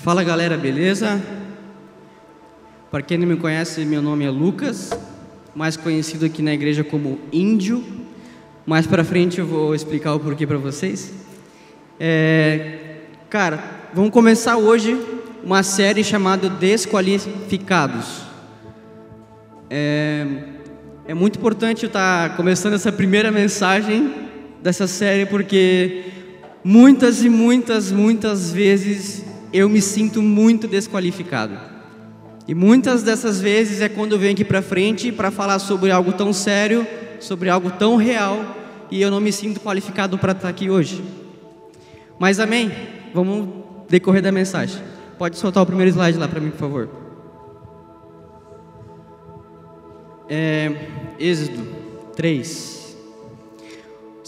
Fala galera, beleza? Para quem não me conhece, meu nome é Lucas, mais conhecido aqui na igreja como Índio. Mais para frente eu vou explicar o porquê para vocês. É, cara, vamos começar hoje uma série chamada Desqualificados. É, é muito importante eu estar começando essa primeira mensagem dessa série porque muitas e muitas, muitas vezes eu me sinto muito desqualificado. E muitas dessas vezes é quando eu venho aqui para frente para falar sobre algo tão sério, sobre algo tão real, e eu não me sinto qualificado para estar aqui hoje. Mas amém? Vamos decorrer da mensagem. Pode soltar o primeiro slide lá para mim, por favor. É, Êxodo 3.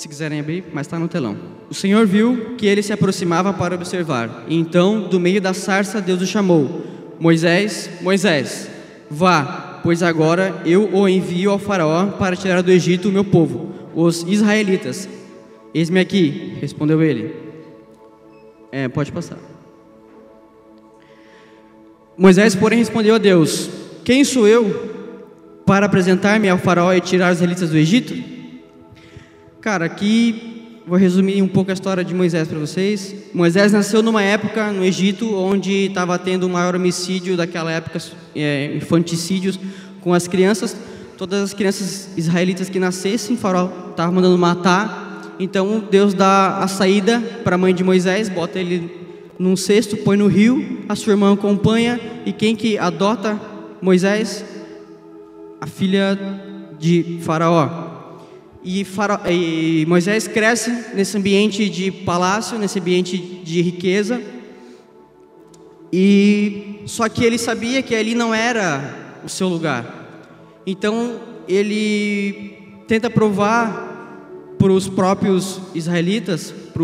Se quiserem abrir, mas está no telão. O Senhor viu que ele se aproximava para observar. E então, do meio da sarça, Deus o chamou: Moisés, Moisés, vá, pois agora eu o envio ao Faraó para tirar do Egito o meu povo, os israelitas. Eis-me aqui, respondeu ele. É, pode passar. Moisés, porém, respondeu a Deus: Quem sou eu para apresentar-me ao faraó e tirar os israelitas do Egito? Cara, aqui vou resumir um pouco a história de Moisés para vocês. Moisés nasceu numa época no Egito onde estava tendo o maior homicídio daquela época, é, infanticídios com as crianças. Todas as crianças israelitas que nascessem, faraó estava mandando matar. Então Deus dá a saída para a mãe de Moisés, bota ele num cesto, põe no rio, a sua irmã acompanha e quem que adota Moisés? a filha de Faraó. E, e Moisés cresce nesse ambiente de palácio, nesse ambiente de riqueza. E só que ele sabia que ali não era o seu lugar. Então ele tenta provar para os próprios israelitas, para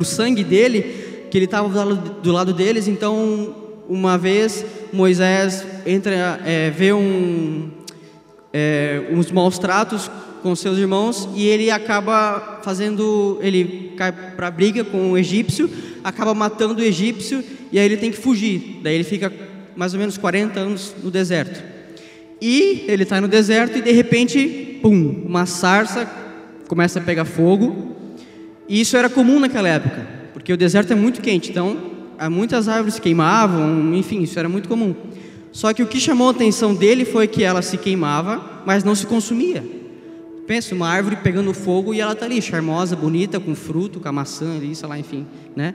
o sangue dele, que ele estava do lado deles. Então uma vez Moisés entra, é, vê um, é, uns maus tratos com seus irmãos e ele acaba fazendo, ele cai para briga com o egípcio, acaba matando o egípcio e aí ele tem que fugir. Daí ele fica mais ou menos 40 anos no deserto. E ele está no deserto e de repente, pum, uma sarça começa a pegar fogo. E isso era comum naquela época, porque o deserto é muito quente, então muitas árvores queimavam, enfim, isso era muito comum. Só que o que chamou a atenção dele foi que ela se queimava, mas não se consumia. Pensa, uma árvore pegando fogo e ela está ali, charmosa, bonita, com fruto, com a maçã ali, sei lá, enfim, né?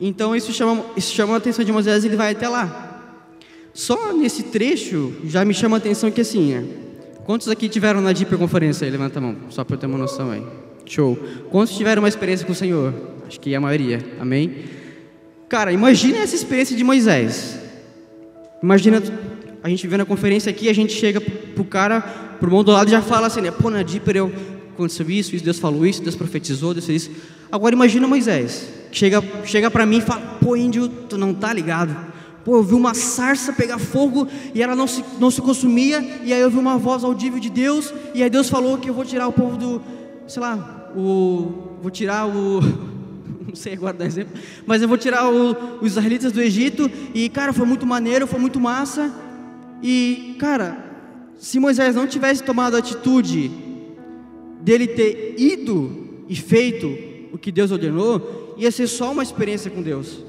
Então isso chama, isso chama a atenção de Moisés e ele vai até lá. Só nesse trecho já me chama a atenção que assim, é, quantos aqui tiveram na Conferência aí? Levanta a mão, só para eu ter uma noção aí. Show. Quantos tiveram uma experiência com o Senhor? Acho que a maioria, amém? Cara, imagina essa experiência de Moisés. Imagina a gente vendo a conferência aqui, a gente chega pro cara, pro mundo do lado e já fala assim, né? Pô, na Dipper eu aconteceu isso, isso, Deus falou isso, Deus profetizou, Deus fez isso. Agora imagina Moisés, chega, chega para mim e fala, pô, índio, tu não tá ligado? Pô, eu vi uma sarça pegar fogo e ela não se, não se consumia, e aí eu vi uma voz audível de Deus, e aí Deus falou que eu vou tirar o povo do, sei lá, o, vou tirar o sei agora dar exemplo, mas eu vou tirar o, os israelitas do Egito, e cara, foi muito maneiro, foi muito massa, e cara, se Moisés não tivesse tomado a atitude dele ter ido e feito o que Deus ordenou, ia ser só uma experiência com Deus.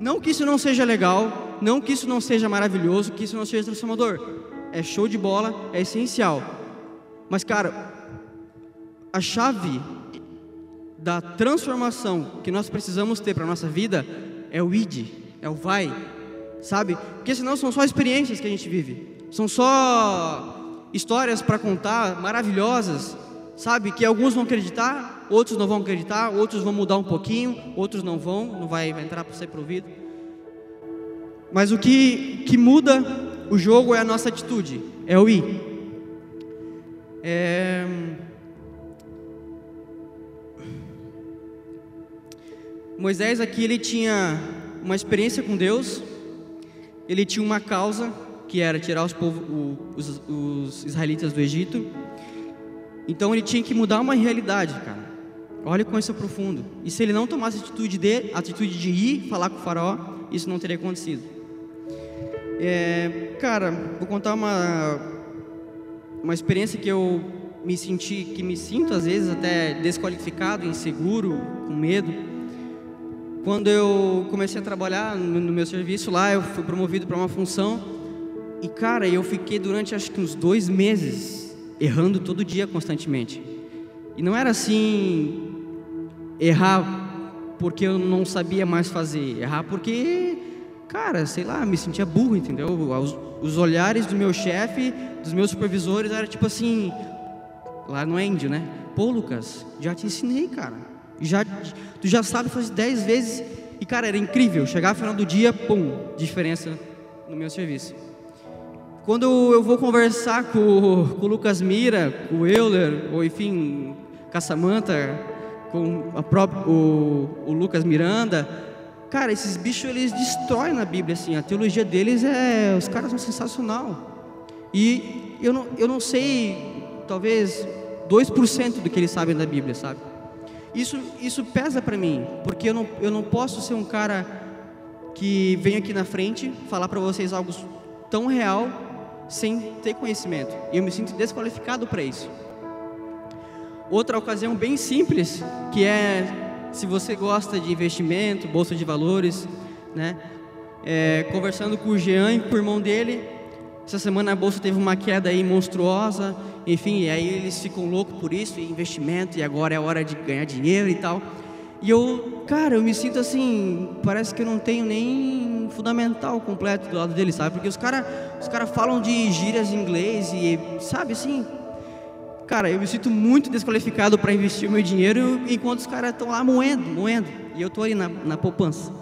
Não que isso não seja legal, não que isso não seja maravilhoso, que isso não seja transformador. É show de bola, é essencial. Mas, cara, a chave da transformação que nós precisamos ter para a nossa vida é o id, é o vai, sabe? Porque senão são só experiências que a gente vive, são só histórias para contar maravilhosas, sabe? Que alguns vão acreditar, outros não vão acreditar, outros vão mudar um pouquinho, outros não vão, não vai, entrar para ser provido. Mas o que, que muda o jogo é a nossa atitude, é o ir. É... Moisés aqui ele tinha uma experiência com Deus, ele tinha uma causa que era tirar os, povo, os, os israelitas do Egito. Então ele tinha que mudar uma realidade, cara. Olha com isso profundo. E se ele não tomasse atitude de, atitude de ir falar com o faraó, isso não teria acontecido. É, cara, vou contar uma uma experiência que eu me senti, que me sinto às vezes até desqualificado, inseguro, com medo. Quando eu comecei a trabalhar no, meu serviço lá, eu fui promovido para uma função e cara, eu fiquei durante acho que uns dois meses errando todo dia constantemente. E não era assim errar porque eu não sabia mais fazer, errar porque, cara, sei lá, me sentia burro, entendeu? Os, os olhares do meu chefe, dos meus supervisores, era tipo assim, lá no Índio, né? Pô, Lucas, já te ensinei, cara. Já, tu já sabe fazer dez vezes. E, cara, era incrível. Chegar no final do dia, pum, diferença no meu serviço. Quando eu vou conversar com, com o Lucas Mira, com o Euler, ou enfim, com a com a própria, o, o Lucas Miranda, cara, esses bichos eles destroem na Bíblia, assim, a teologia deles é, os caras são sensacional. E eu não, eu não sei, talvez 2% do que eles sabem da Bíblia, sabe? Isso, isso pesa para mim, porque eu não, eu não posso ser um cara que vem aqui na frente falar para vocês algo tão real sem ter conhecimento. E eu me sinto desqualificado para isso. Outra ocasião bem simples, que é se você gosta de investimento, bolsa de valores, né? É, conversando com o Jean e com o irmão dele, essa semana a bolsa teve uma queda aí monstruosa, enfim, aí eles ficam loucos por isso, e investimento, e agora é hora de ganhar dinheiro e tal. E eu, cara, eu me sinto assim, parece que eu não tenho nem fundamental completo do lado deles, sabe? Porque os caras os cara falam de gírias em inglês e, sabe, assim, Cara, eu me sinto muito desqualificado para investir o meu dinheiro enquanto os caras estão lá moendo, moendo. E eu estou ali na, na poupança.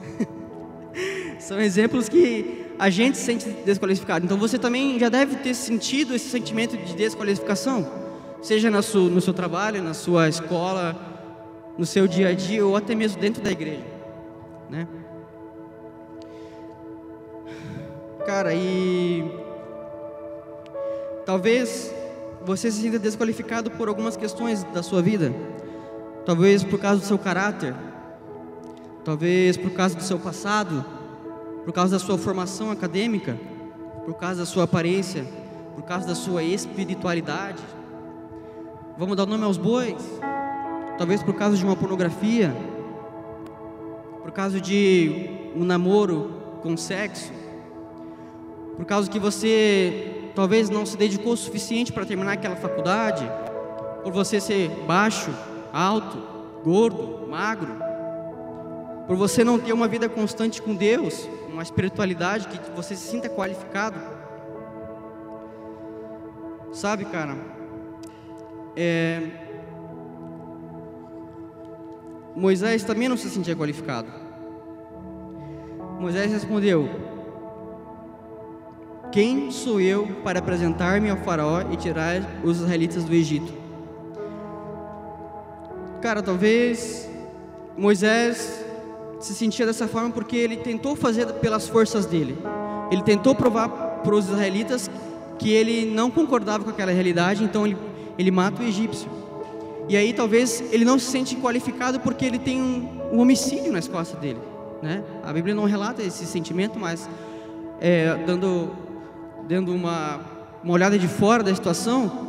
São exemplos que a gente se sente desqualificado. Então você também já deve ter sentido esse sentimento de desqualificação, seja no seu, no seu trabalho, na sua escola, no seu dia a dia ou até mesmo dentro da igreja, né? Cara, e talvez você se sinta desqualificado por algumas questões da sua vida. Talvez por causa do seu caráter, talvez por causa do seu passado, por causa da sua formação acadêmica, por causa da sua aparência, por causa da sua espiritualidade. Vamos dar nome aos bois? Talvez por causa de uma pornografia, por causa de um namoro com sexo, por causa que você talvez não se dedicou o suficiente para terminar aquela faculdade, por você ser baixo, alto, gordo, magro, por você não ter uma vida constante com Deus, uma espiritualidade que você se sinta qualificado. Sabe, cara, é... Moisés também não se sentia qualificado. Moisés respondeu: quem sou eu para apresentar-me ao Faraó e tirar os israelitas do Egito? Cara, talvez Moisés se sentia dessa forma porque ele tentou fazer pelas forças dele. Ele tentou provar para os israelitas que ele não concordava com aquela realidade, então ele, ele mata o egípcio. E aí talvez ele não se sente qualificado porque ele tem um, um homicídio nas costas dele. Né? A Bíblia não relata esse sentimento, mas é, dando dando uma, uma olhada de fora da situação,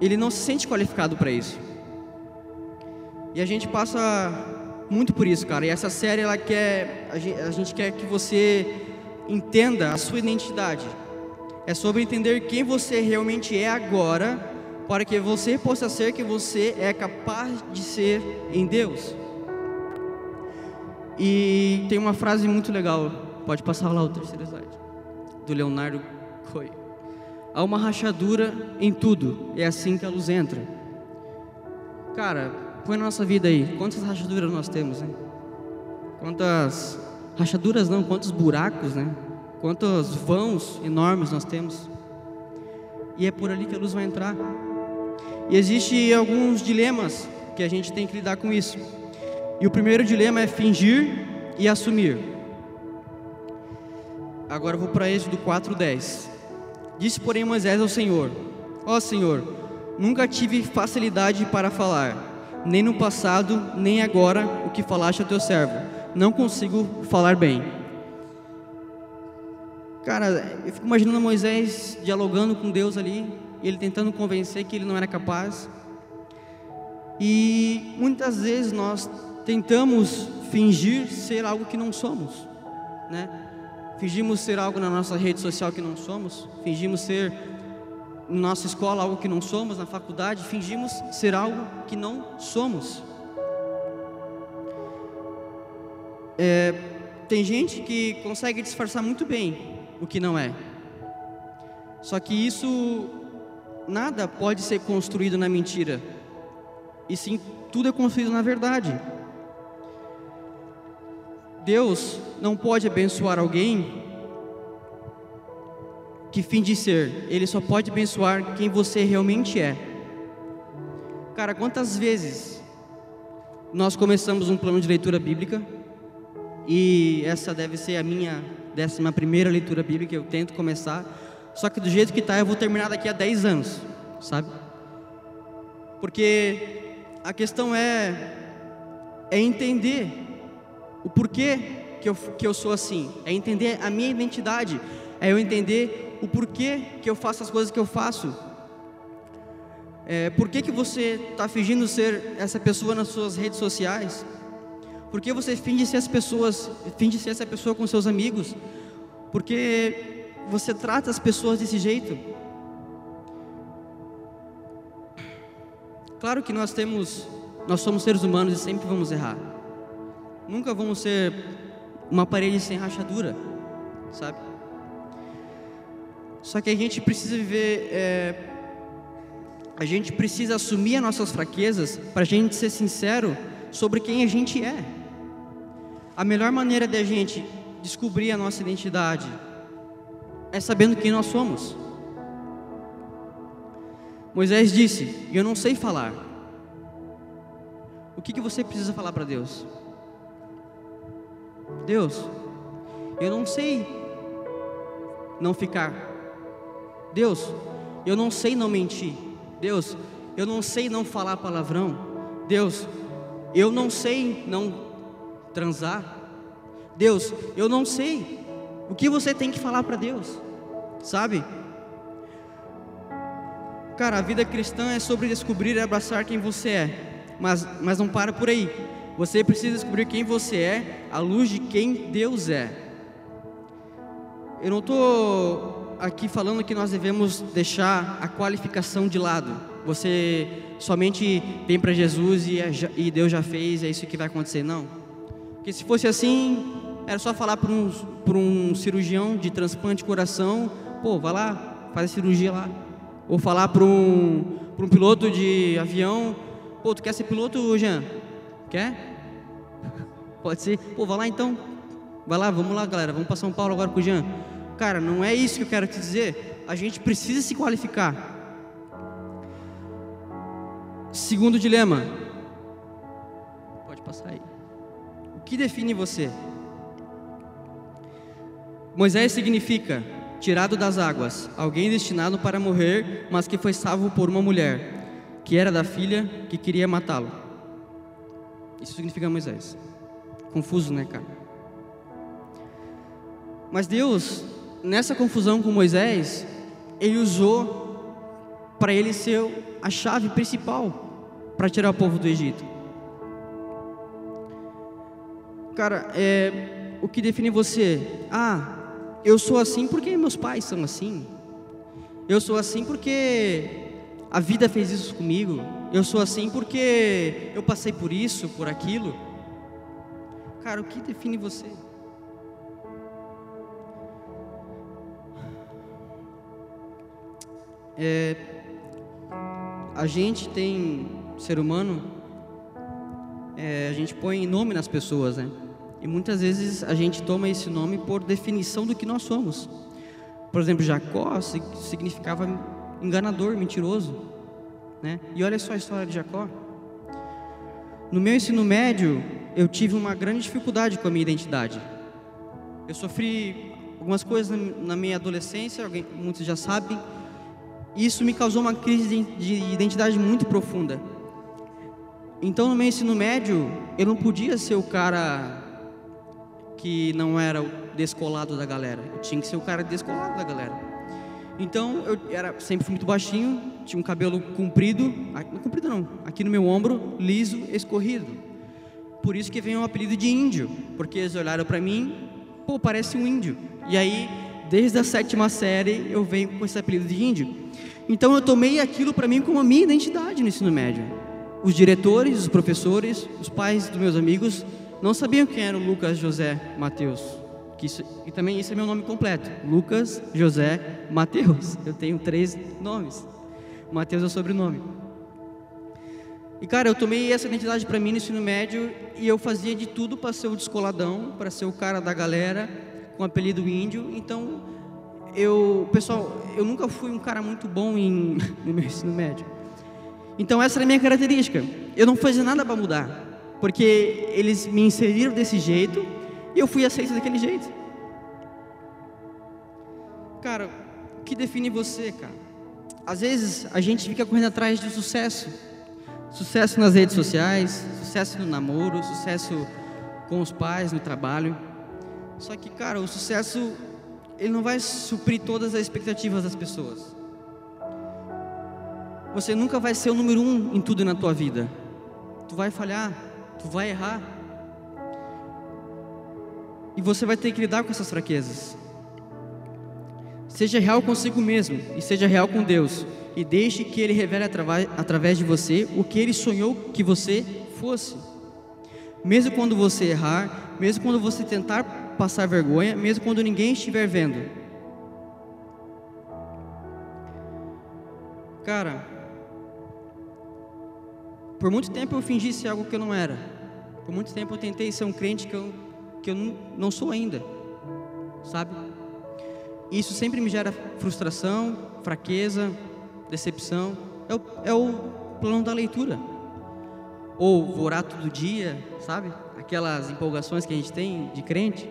ele não se sente qualificado para isso. E a gente passa muito por isso, cara. E essa série ela quer, a gente, a gente quer que você entenda a sua identidade. É sobre entender quem você realmente é agora, para que você possa ser quem você é capaz de ser em Deus. E tem uma frase muito legal. Pode passar lá o terceiro slide do Leonardo Coelho. Há uma rachadura em tudo, é assim que a luz entra. Cara, põe na nossa vida aí, quantas rachaduras nós temos, né? Quantas rachaduras não, quantos buracos, né? Quantos vãos enormes nós temos. E é por ali que a luz vai entrar. E existe alguns dilemas que a gente tem que lidar com isso. E o primeiro dilema é fingir e assumir. Agora eu vou para Êxodo 4:10. Disse, porém, Moisés ao Senhor: Ó Senhor, nunca tive facilidade para falar, nem no passado, nem agora, o que falaste ao teu servo. Não consigo falar bem. Cara, eu fico imaginando Moisés dialogando com Deus ali, ele tentando convencer que ele não era capaz. E muitas vezes nós tentamos fingir ser algo que não somos, né? Fingimos ser algo na nossa rede social que não somos, fingimos ser na nossa escola algo que não somos, na faculdade fingimos ser algo que não somos. É, tem gente que consegue disfarçar muito bem o que não é. Só que isso nada pode ser construído na mentira. E sim, tudo é construído na verdade. Deus não pode abençoar alguém que finge ser, Ele só pode abençoar quem você realmente é. Cara, quantas vezes nós começamos um plano de leitura bíblica e essa deve ser a minha décima primeira leitura bíblica, eu tento começar, só que do jeito que está eu vou terminar daqui a 10 anos, sabe? Porque a questão é, é entender o porquê que eu, que eu sou assim, é entender a minha identidade, é eu entender o porquê que eu faço as coisas que eu faço. É, por que, que você está fingindo ser essa pessoa nas suas redes sociais? Por que você finge ser as pessoas, finge ser essa pessoa com seus amigos? Porque você trata as pessoas desse jeito? Claro que nós temos, nós somos seres humanos e sempre vamos errar. Nunca vamos ser uma parede sem rachadura, sabe? Só que a gente precisa viver, é, a gente precisa assumir as nossas fraquezas para a gente ser sincero sobre quem a gente é. A melhor maneira de a gente descobrir a nossa identidade é sabendo quem nós somos. Moisés disse: Eu não sei falar. O que, que você precisa falar para Deus? Deus, eu não sei não ficar. Deus, eu não sei não mentir. Deus, eu não sei não falar palavrão. Deus, eu não sei não transar. Deus, eu não sei. O que você tem que falar para Deus? Sabe? Cara, a vida cristã é sobre descobrir e abraçar quem você é. Mas, mas não para por aí. Você precisa descobrir quem você é à luz de quem Deus é. Eu não estou aqui falando que nós devemos deixar a qualificação de lado. Você somente vem para Jesus e, é e Deus já fez, é isso que vai acontecer. Não. Porque se fosse assim, era só falar para um, um cirurgião de transplante de coração, pô, vai lá, faz a cirurgia lá. Ou falar para um, um piloto de avião, pô, tu quer ser piloto, Jean? Quer? Pode ser. Pô, vai lá então. Vai lá, vamos lá, galera. Vamos para São Paulo agora com o Jean. Cara, não é isso que eu quero te dizer. A gente precisa se qualificar. Segundo dilema. Pode passar aí que define você? Moisés significa tirado das águas, alguém destinado para morrer, mas que foi salvo por uma mulher, que era da filha que queria matá-lo. Isso significa Moisés. Confuso, né, cara? Mas Deus, nessa confusão com Moisés, ele usou para ele ser a chave principal para tirar o povo do Egito. Cara, é, o que define você? Ah, eu sou assim porque meus pais são assim. Eu sou assim porque a vida fez isso comigo. Eu sou assim porque eu passei por isso, por aquilo. Cara, o que define você? É, a gente tem, ser humano, é, a gente põe nome nas pessoas, né? E muitas vezes a gente toma esse nome por definição do que nós somos. Por exemplo, Jacó significava enganador, mentiroso, né? E olha só a história de Jacó. No meu ensino médio, eu tive uma grande dificuldade com a minha identidade. Eu sofri algumas coisas na minha adolescência, alguém, muitos já sabem. Isso me causou uma crise de identidade muito profunda. Então, no meu ensino médio, eu não podia ser o cara que não era descolado da galera. Eu tinha que ser o cara descolado da galera. Então, eu era sempre fui muito baixinho, tinha um cabelo comprido, não comprido não, aqui no meu ombro, liso, escorrido. Por isso que vem o apelido de índio, porque eles olharam para mim, pô, parece um índio. E aí, desde a sétima série, eu venho com esse apelido de índio. Então, eu tomei aquilo para mim como a minha identidade no ensino médio. Os diretores, os professores, os pais dos meus amigos não sabiam quem era o Lucas José Mateus. Que isso, e também isso é meu nome completo: Lucas José Mateus. Eu tenho três nomes. Mateus é o sobrenome. E cara, eu tomei essa identidade para mim no ensino médio e eu fazia de tudo para ser o descoladão, para ser o cara da galera com apelido índio. Então, eu, pessoal, eu nunca fui um cara muito bom em, no meu ensino médio. Então essa era a minha característica. Eu não fazia nada para mudar, porque eles me inseriram desse jeito e eu fui aceito daquele jeito. Cara, o que define você, cara? Às vezes a gente fica correndo atrás de sucesso. Sucesso nas redes sociais, sucesso no namoro, sucesso com os pais, no trabalho. Só que, cara, o sucesso ele não vai suprir todas as expectativas das pessoas. Você nunca vai ser o número um em tudo na tua vida. Tu vai falhar, tu vai errar. E você vai ter que lidar com essas fraquezas. Seja real consigo mesmo e seja real com Deus. E deixe que Ele revele através de você o que Ele sonhou que você fosse. Mesmo quando você errar, mesmo quando você tentar passar vergonha, mesmo quando ninguém estiver vendo. Cara, por muito tempo eu fingi ser algo que eu não era. Por muito tempo eu tentei ser um crente que eu, que eu não sou ainda. Sabe? Isso sempre me gera frustração, fraqueza, decepção. É o, é o plano da leitura. Ou vou orar todo dia, sabe? Aquelas empolgações que a gente tem de crente.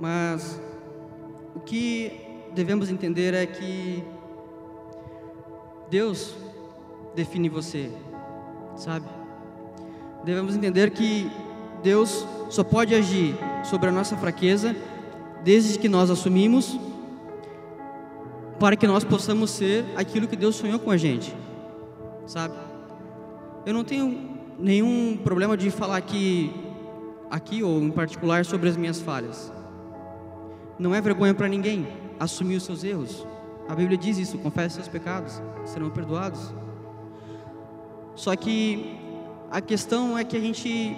Mas o que devemos entender é que Deus define você, sabe? Devemos entender que Deus só pode agir sobre a nossa fraqueza desde que nós assumimos para que nós possamos ser aquilo que Deus sonhou com a gente, sabe? Eu não tenho nenhum problema de falar aqui, aqui ou em particular sobre as minhas falhas. Não é vergonha para ninguém assumir os seus erros. A Bíblia diz isso: confesse seus pecados, serão perdoados. Só que a questão é que a gente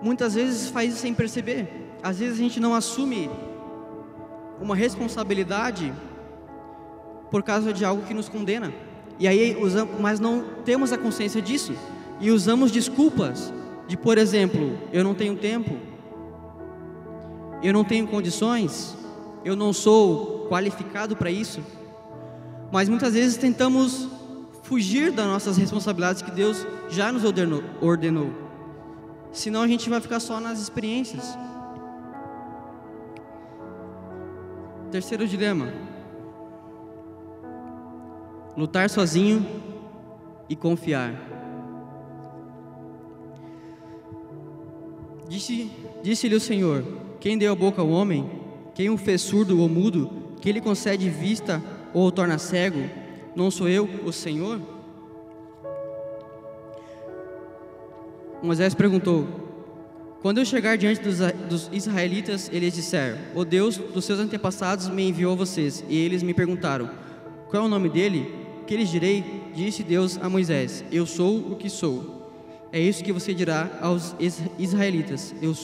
muitas vezes faz isso sem perceber. Às vezes a gente não assume uma responsabilidade por causa de algo que nos condena. E aí usamos, mas não temos a consciência disso e usamos desculpas de, por exemplo, eu não tenho tempo, eu não tenho condições, eu não sou qualificado para isso. Mas muitas vezes tentamos fugir das nossas responsabilidades que Deus já nos ordenou, ordenou. Senão a gente vai ficar só nas experiências. Terceiro dilema: lutar sozinho e confiar. Disse-lhe disse o Senhor: quem deu a boca ao homem? Quem o fez surdo ou mudo? Quem lhe concede vista ou o torna cego? Não sou eu, o Senhor? Moisés perguntou: Quando eu chegar diante dos, dos israelitas, eles disseram: O Deus dos seus antepassados me enviou a vocês. E eles me perguntaram: Qual é o nome dele? Que lhes direi? Disse Deus a Moisés: Eu sou o que sou. É isso que você dirá aos israelitas: Eu,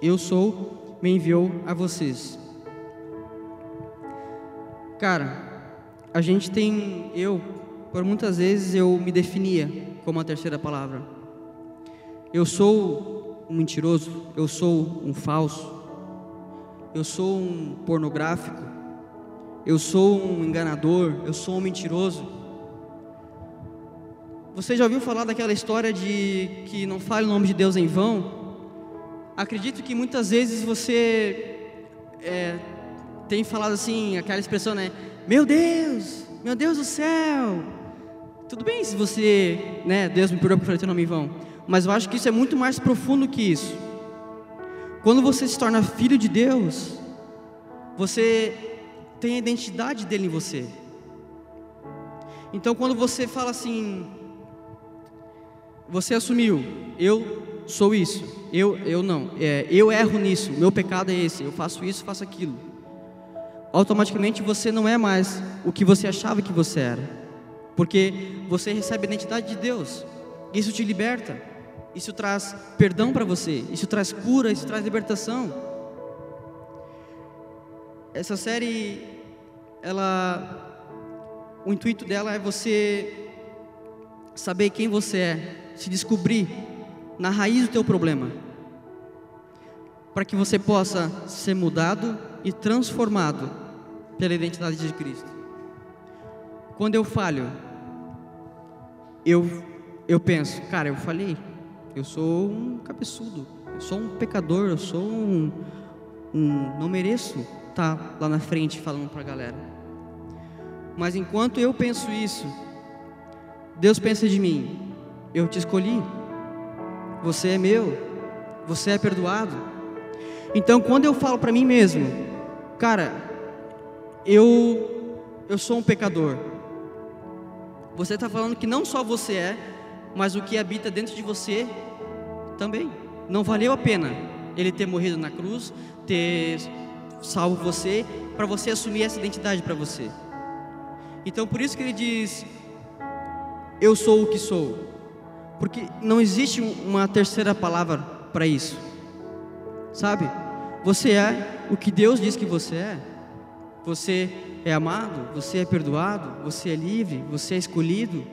eu sou me enviou a vocês. Cara, a gente tem, eu, por muitas vezes eu me definia como a terceira palavra. Eu sou um mentiroso, eu sou um falso, eu sou um pornográfico, eu sou um enganador, eu sou um mentiroso. Você já ouviu falar daquela história de que não fale o nome de Deus em vão? Acredito que muitas vezes você é, tem falado assim, aquela expressão, né? Meu Deus, meu Deus do céu. Tudo bem se você, né? Deus me perdoa por falar teu nome em vão. Mas eu acho que isso é muito mais profundo que isso. Quando você se torna filho de Deus, você tem a identidade dele em você. Então, quando você fala assim, você assumiu, eu sou isso, eu, eu não, é, eu erro nisso, meu pecado é esse, eu faço isso, faço aquilo. Automaticamente você não é mais o que você achava que você era, porque você recebe a identidade de Deus, isso te liberta, isso traz perdão para você, isso traz cura, isso traz libertação. Essa série, ela, o intuito dela é você saber quem você é, se descobrir na raiz do teu problema, para que você possa ser mudado e transformado pela identidade de Cristo. Quando eu falho, eu eu penso, cara, eu falhei. Eu sou um cabeçudo, eu sou um pecador, eu sou um, um não mereço estar tá lá na frente falando para a galera. Mas enquanto eu penso isso, Deus pensa de mim, eu te escolhi. Você é meu. Você é perdoado. Então, quando eu falo para mim mesmo, cara, eu eu sou um pecador. Você está falando que não só você é, mas o que habita dentro de você também. Não valeu a pena ele ter morrido na cruz, ter salvo você, para você assumir essa identidade para você. Então, por isso que ele diz: Eu sou o que sou. Porque não existe uma terceira palavra para isso. Sabe? Você é o que Deus diz que você é. Você é amado, você é perdoado, você é livre, você é escolhido.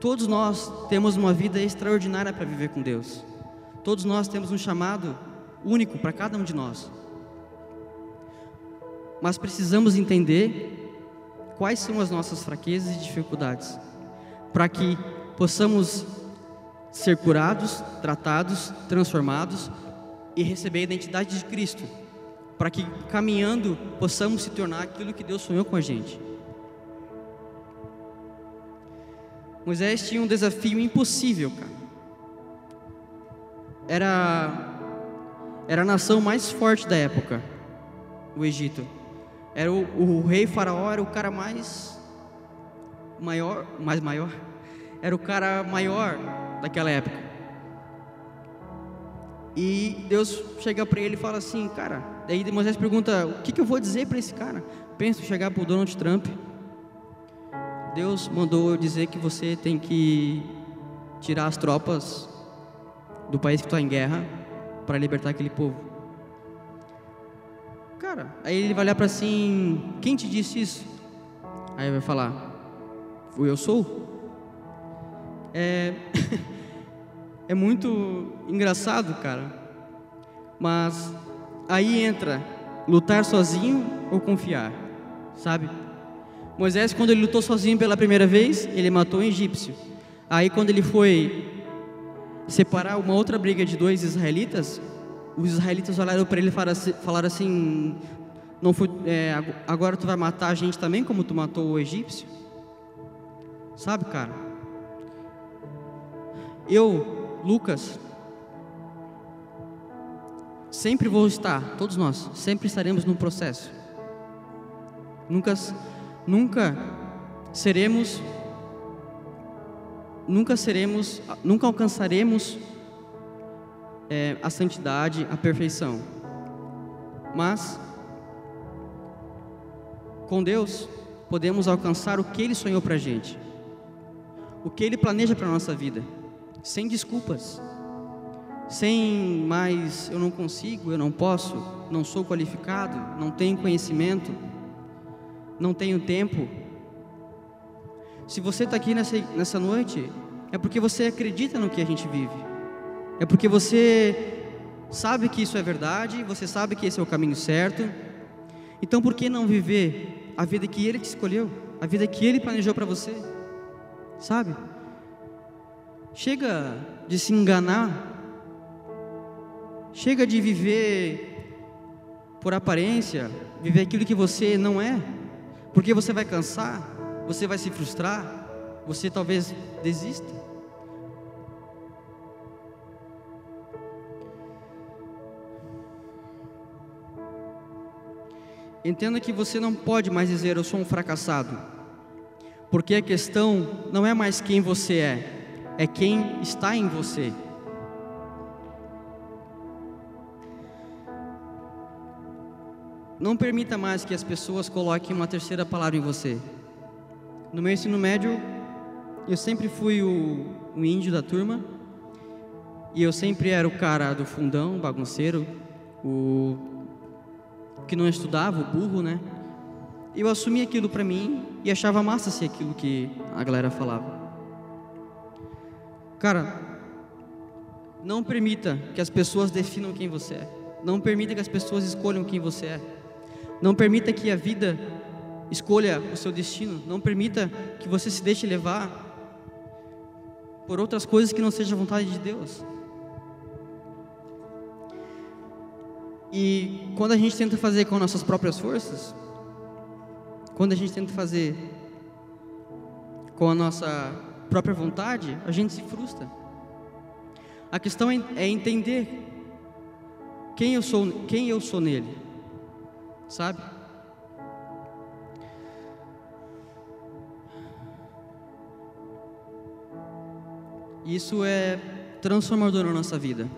Todos nós temos uma vida extraordinária para viver com Deus. Todos nós temos um chamado único para cada um de nós. Mas precisamos entender quais são as nossas fraquezas e dificuldades, para que possamos ser curados, tratados, transformados e receber a identidade de Cristo, para que caminhando possamos se tornar aquilo que Deus sonhou com a gente. Moisés tinha um desafio impossível, cara. Era era a nação mais forte da época, o Egito. Era o, o rei faraó era o cara mais maior, mais maior era o cara maior daquela época. E Deus chega para ele e fala assim, cara. Daí Moisés pergunta: o que, que eu vou dizer para esse cara? Penso chegar para o Donald Trump. Deus mandou eu dizer que você tem que tirar as tropas do país que está em guerra para libertar aquele povo. Cara, aí ele vai olhar para assim: quem te disse isso? Aí vai falar: fui eu sou é, é muito engraçado, cara. Mas aí entra lutar sozinho ou confiar, sabe? Moisés, quando ele lutou sozinho pela primeira vez, ele matou um egípcio. Aí, quando ele foi separar uma outra briga de dois israelitas, os israelitas olharam para ele e falaram assim: não foi, é, agora tu vai matar a gente também, como tu matou o egípcio? Sabe, cara? Eu, Lucas, sempre vou estar, todos nós, sempre estaremos no processo. Nunca, nunca seremos, nunca seremos, nunca alcançaremos é, a santidade, a perfeição. Mas com Deus podemos alcançar o que Ele sonhou para a gente, o que Ele planeja para a nossa vida sem desculpas, sem mais eu não consigo, eu não posso, não sou qualificado, não tenho conhecimento, não tenho tempo. Se você está aqui nessa, nessa noite, é porque você acredita no que a gente vive, é porque você sabe que isso é verdade, você sabe que esse é o caminho certo. Então, por que não viver a vida que Ele te escolheu, a vida que Ele planejou para você? Sabe? Chega de se enganar. Chega de viver por aparência, viver aquilo que você não é, porque você vai cansar, você vai se frustrar, você talvez desista. Entenda que você não pode mais dizer eu sou um fracassado, porque a questão não é mais quem você é, é quem está em você. Não permita mais que as pessoas coloquem uma terceira palavra em você. No meu ensino médio, eu sempre fui o, o índio da turma, e eu sempre era o cara do fundão, bagunceiro, o que não estudava, o burro, né? Eu assumi aquilo para mim e achava massa ser aquilo que a galera falava. Cara, não permita que as pessoas definam quem você é. Não permita que as pessoas escolham quem você é. Não permita que a vida escolha o seu destino. Não permita que você se deixe levar por outras coisas que não seja a vontade de Deus. E quando a gente tenta fazer com nossas próprias forças, quando a gente tenta fazer com a nossa própria vontade, a gente se frustra. A questão é, é entender quem eu sou, quem eu sou nele, sabe? Isso é transformador na nossa vida.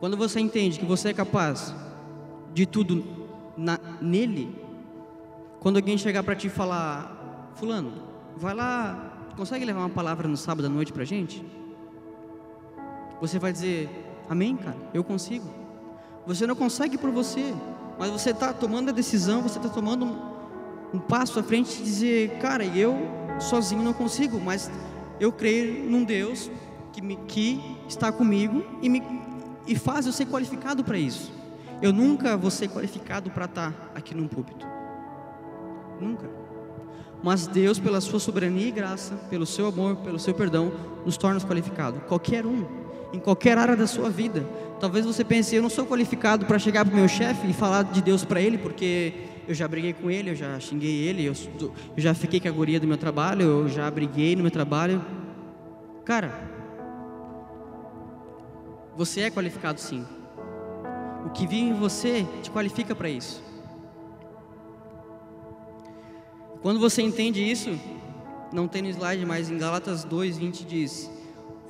Quando você entende que você é capaz de tudo na, nele, quando alguém chegar para ti e falar, fulano, vai lá, consegue levar uma palavra no sábado à noite para gente? Você vai dizer, amém, cara, eu consigo. Você não consegue por você, mas você está tomando a decisão, você está tomando um, um passo à frente de dizer, cara, eu sozinho não consigo, mas eu creio num Deus que, me, que está comigo e, me, e faz eu ser qualificado para isso. Eu nunca vou ser qualificado para estar tá aqui num púlpito. Nunca. Mas Deus, pela sua soberania e graça, pelo seu amor, pelo seu perdão, nos torna qualificados. Qualquer um, em qualquer área da sua vida. Talvez você pense, eu não sou qualificado para chegar para o meu chefe e falar de Deus para ele, porque eu já briguei com ele, eu já xinguei ele, eu, eu já fiquei com a guria do meu trabalho, eu já briguei no meu trabalho. Cara, você é qualificado sim. O que vive em você te qualifica para isso. Quando você entende isso, não tem no slide, mas em Gálatas 2:20 diz: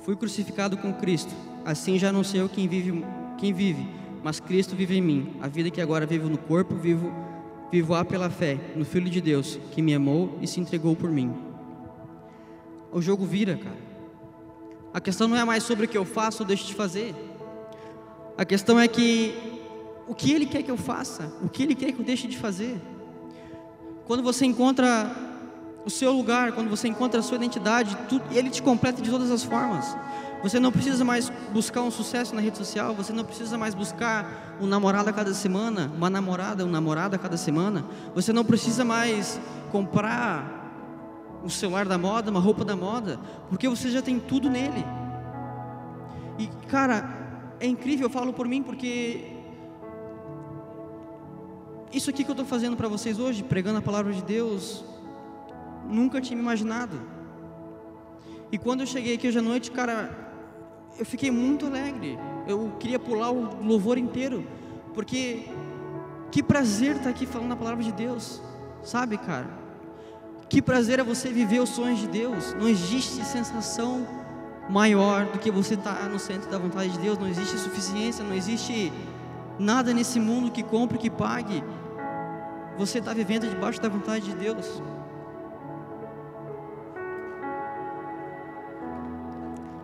Fui crucificado com Cristo, assim já não sei eu quem vive, quem vive, mas Cristo vive em mim. A vida que agora vivo no corpo, vivo Vivo-a pela fé no Filho de Deus, que me amou e se entregou por mim. O jogo vira, cara. A questão não é mais sobre o que eu faço ou deixo de fazer. A questão é que o que Ele quer que eu faça, o que Ele quer que eu deixe de fazer. Quando você encontra o seu lugar, quando você encontra a sua identidade, Ele te completa de todas as formas. Você não precisa mais buscar um sucesso na rede social, você não precisa mais buscar um namorado a cada semana, uma namorada, um namorado a cada semana. Você não precisa mais comprar um celular da moda, uma roupa da moda, porque você já tem tudo nele. E cara, é incrível, eu falo por mim porque isso aqui que eu estou fazendo para vocês hoje, pregando a palavra de Deus, nunca tinha imaginado. E quando eu cheguei aqui hoje à noite, cara, eu fiquei muito alegre. Eu queria pular o louvor inteiro, porque que prazer estar aqui falando a palavra de Deus, sabe, cara? Que prazer é você viver os sonhos de Deus. Não existe sensação maior do que você estar no centro da vontade de Deus. Não existe suficiência, não existe nada nesse mundo que compre, que pague. Você está vivendo debaixo da vontade de Deus.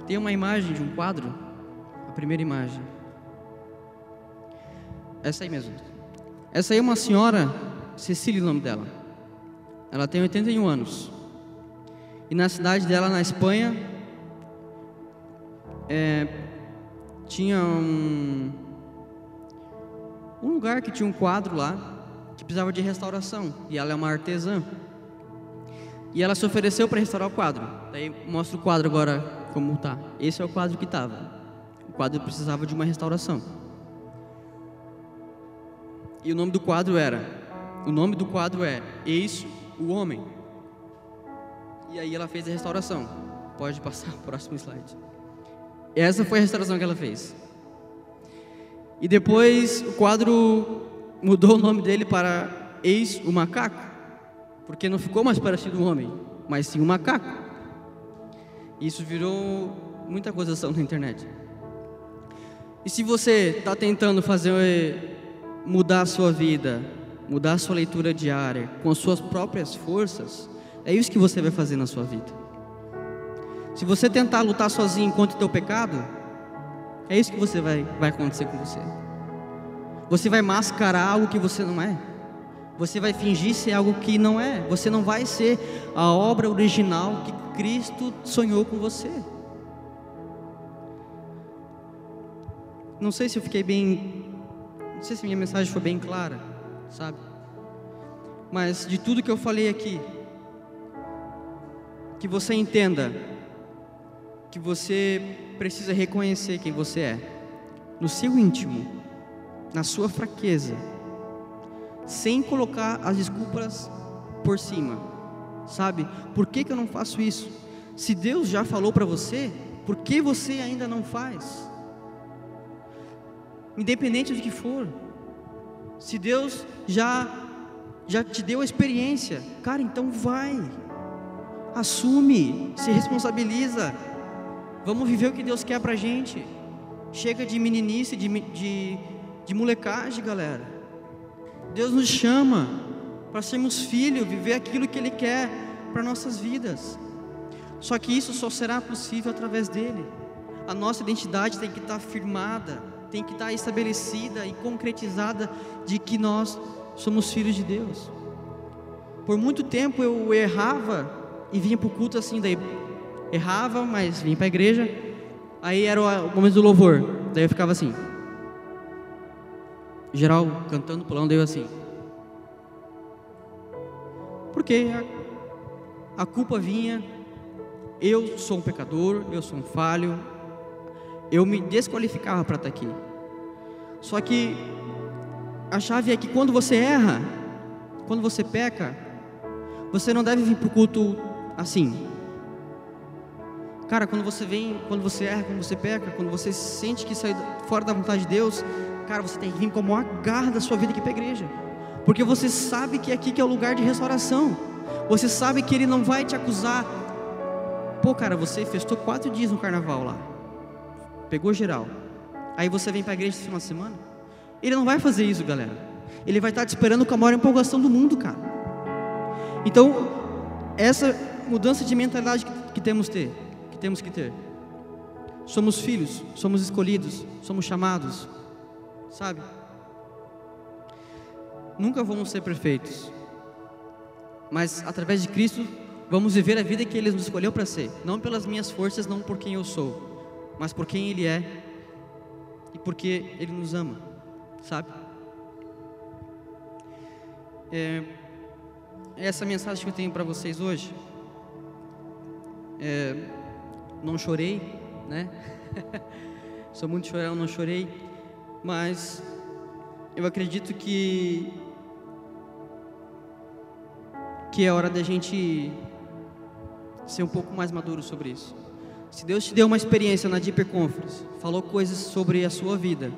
Tem uma imagem de um quadro, a primeira imagem. Essa aí mesmo. Essa aí é uma senhora, Cecília o nome dela. Ela tem 81 anos. E na cidade dela, na Espanha, é, tinha um, um lugar que tinha um quadro lá que precisava de restauração. E ela é uma artesã. E ela se ofereceu para restaurar o quadro. Daí mostra o quadro agora como tá. Esse é o quadro que estava. O quadro precisava de uma restauração. E o nome do quadro era, o nome do quadro é Eis o Homem. E aí ela fez a restauração. Pode passar o próximo slide. Essa foi a restauração que ela fez. E depois o quadro mudou o nome dele para Eis o Macaco, porque não ficou mais parecido um homem, mas sim um macaco. Isso virou muita acusação na internet. E se você está tentando fazer mudar a sua vida, mudar a sua leitura diária com as suas próprias forças, é isso que você vai fazer na sua vida. Se você tentar lutar sozinho contra o teu pecado, é isso que você vai, vai acontecer com você. Você vai mascarar algo que você não é. Você vai fingir ser algo que não é. Você não vai ser a obra original que Cristo sonhou com você. Não sei se eu fiquei bem. Não sei se minha mensagem foi bem clara, sabe? Mas de tudo que eu falei aqui, que você entenda que você precisa reconhecer quem você é, no seu íntimo, na sua fraqueza, sem colocar as desculpas por cima, sabe? Por que, que eu não faço isso? Se Deus já falou para você, por que você ainda não faz? Independente do que for, se Deus já já te deu a experiência, cara, então vai, assume, se responsabiliza, Vamos viver o que Deus quer pra gente. Chega de meninice, de, de, de molecagem, galera. Deus nos chama para sermos filhos, viver aquilo que Ele quer para nossas vidas. Só que isso só será possível através dele. A nossa identidade tem que estar firmada, tem que estar estabelecida e concretizada de que nós somos filhos de Deus. Por muito tempo eu errava e vinha para o culto assim, daí errava, mas vinha para a igreja. Aí era o momento do louvor. Daí eu ficava assim. Geral cantando, pulando, daí eu assim. Porque a, a culpa vinha, eu sou um pecador, eu sou um falho, eu me desqualificava para estar aqui. Só que a chave é que quando você erra, quando você peca, você não deve vir para o culto assim, Cara, quando você vem, quando você erra, quando você peca, quando você sente que sai fora da vontade de Deus, cara, você tem que vir como a garra da sua vida aqui para a igreja. Porque você sabe que aqui que é o lugar de restauração. Você sabe que Ele não vai te acusar. Pô, cara, você festou quatro dias no carnaval lá. Pegou geral. Aí você vem para a igreja esse final de semana. Ele não vai fazer isso, galera. Ele vai estar te esperando com a maior empolgação do mundo, cara. Então, essa mudança de mentalidade que, que temos que ter temos que ter. Somos filhos, somos escolhidos, somos chamados, sabe? Nunca vamos ser perfeitos, mas através de Cristo vamos viver a vida que Ele nos escolheu para ser, não pelas minhas forças, não por quem eu sou, mas por quem Ele é e porque Ele nos ama, sabe? É, essa mensagem que eu tenho para vocês hoje. É, não chorei, né? Sou muito chorão, não chorei, mas eu acredito que que é hora da gente ser um pouco mais maduro sobre isso. Se Deus te deu uma experiência na Deeper Conference, falou coisas sobre a sua vida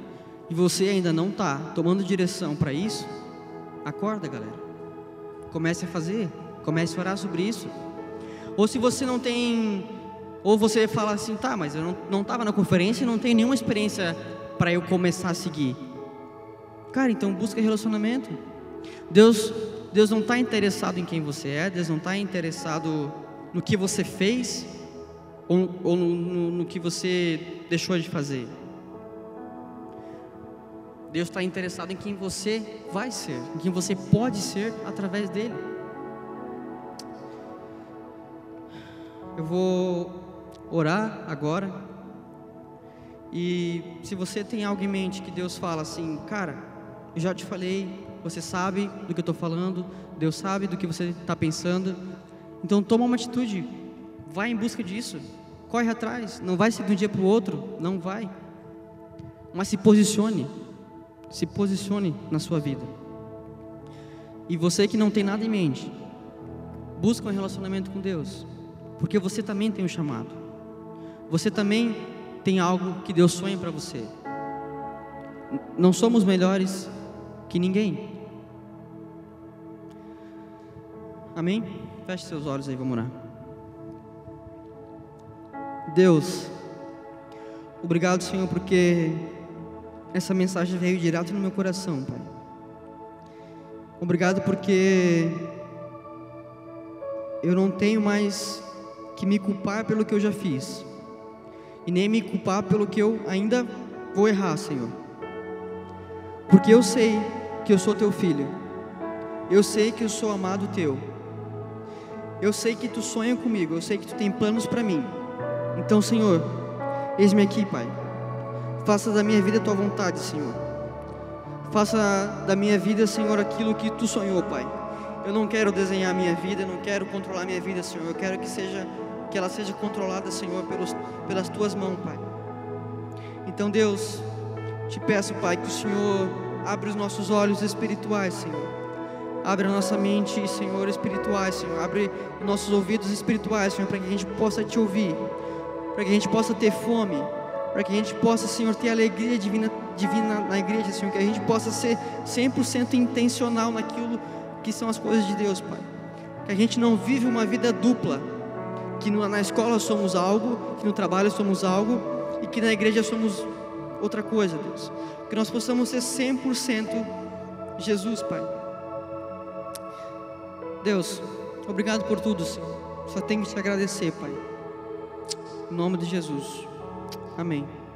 e você ainda não está tomando direção para isso, acorda, galera. Comece a fazer, comece a orar sobre isso. Ou se você não tem ou você fala assim, tá, mas eu não estava na conferência e não tenho nenhuma experiência para eu começar a seguir. Cara, então busca relacionamento. Deus, Deus não está interessado em quem você é, Deus não está interessado no que você fez ou, ou no, no, no que você deixou de fazer. Deus está interessado em quem você vai ser, em quem você pode ser através dele. Eu vou orar agora. E se você tem algo em mente que Deus fala assim, cara, eu já te falei, você sabe do que eu estou falando, Deus sabe do que você está pensando, então toma uma atitude, vai em busca disso, corre atrás, não vai ser de um dia para o outro, não vai, mas se posicione, Se posicione na sua vida. E você que não tem nada em mente, busca um relacionamento com Deus, porque você também tem um chamado. Você também tem algo que Deus sonha para você. Não somos melhores que ninguém. Amém? Feche seus olhos aí, vamos orar. Deus, obrigado, Senhor, porque essa mensagem veio direto no meu coração, Pai. Obrigado porque eu não tenho mais que me culpar pelo que eu já fiz, e nem me culpar pelo que eu ainda vou errar, Senhor, porque eu sei que eu sou teu filho, eu sei que eu sou amado teu, eu sei que tu sonha comigo, eu sei que tu tem planos para mim, então, Senhor, eis-me aqui, Pai, faça da minha vida a tua vontade, Senhor. Faça da minha vida, Senhor, aquilo que tu sonhou, Pai. Eu não quero desenhar minha vida, eu não quero controlar minha vida, Senhor. Eu quero que seja que ela seja controlada, Senhor, pelos, pelas tuas mãos, Pai. Então, Deus, te peço, Pai, que o Senhor abra os nossos olhos espirituais, Senhor. Abre a nossa mente, Senhor, espirituais, Senhor. Abre os nossos ouvidos espirituais, Senhor, para que a gente possa te ouvir, para que a gente possa ter fome, para que a gente possa, Senhor, ter alegria divina, divina na igreja, Senhor, que a gente possa ser 100% intencional naquilo que são as coisas de Deus, Pai. Que a gente não vive uma vida dupla, que na escola somos algo, que no trabalho somos algo e que na igreja somos outra coisa, Deus. Que nós possamos ser 100% Jesus, Pai. Deus, obrigado por tudo, Senhor. Só tenho que te agradecer, Pai. Em nome de Jesus. Amém.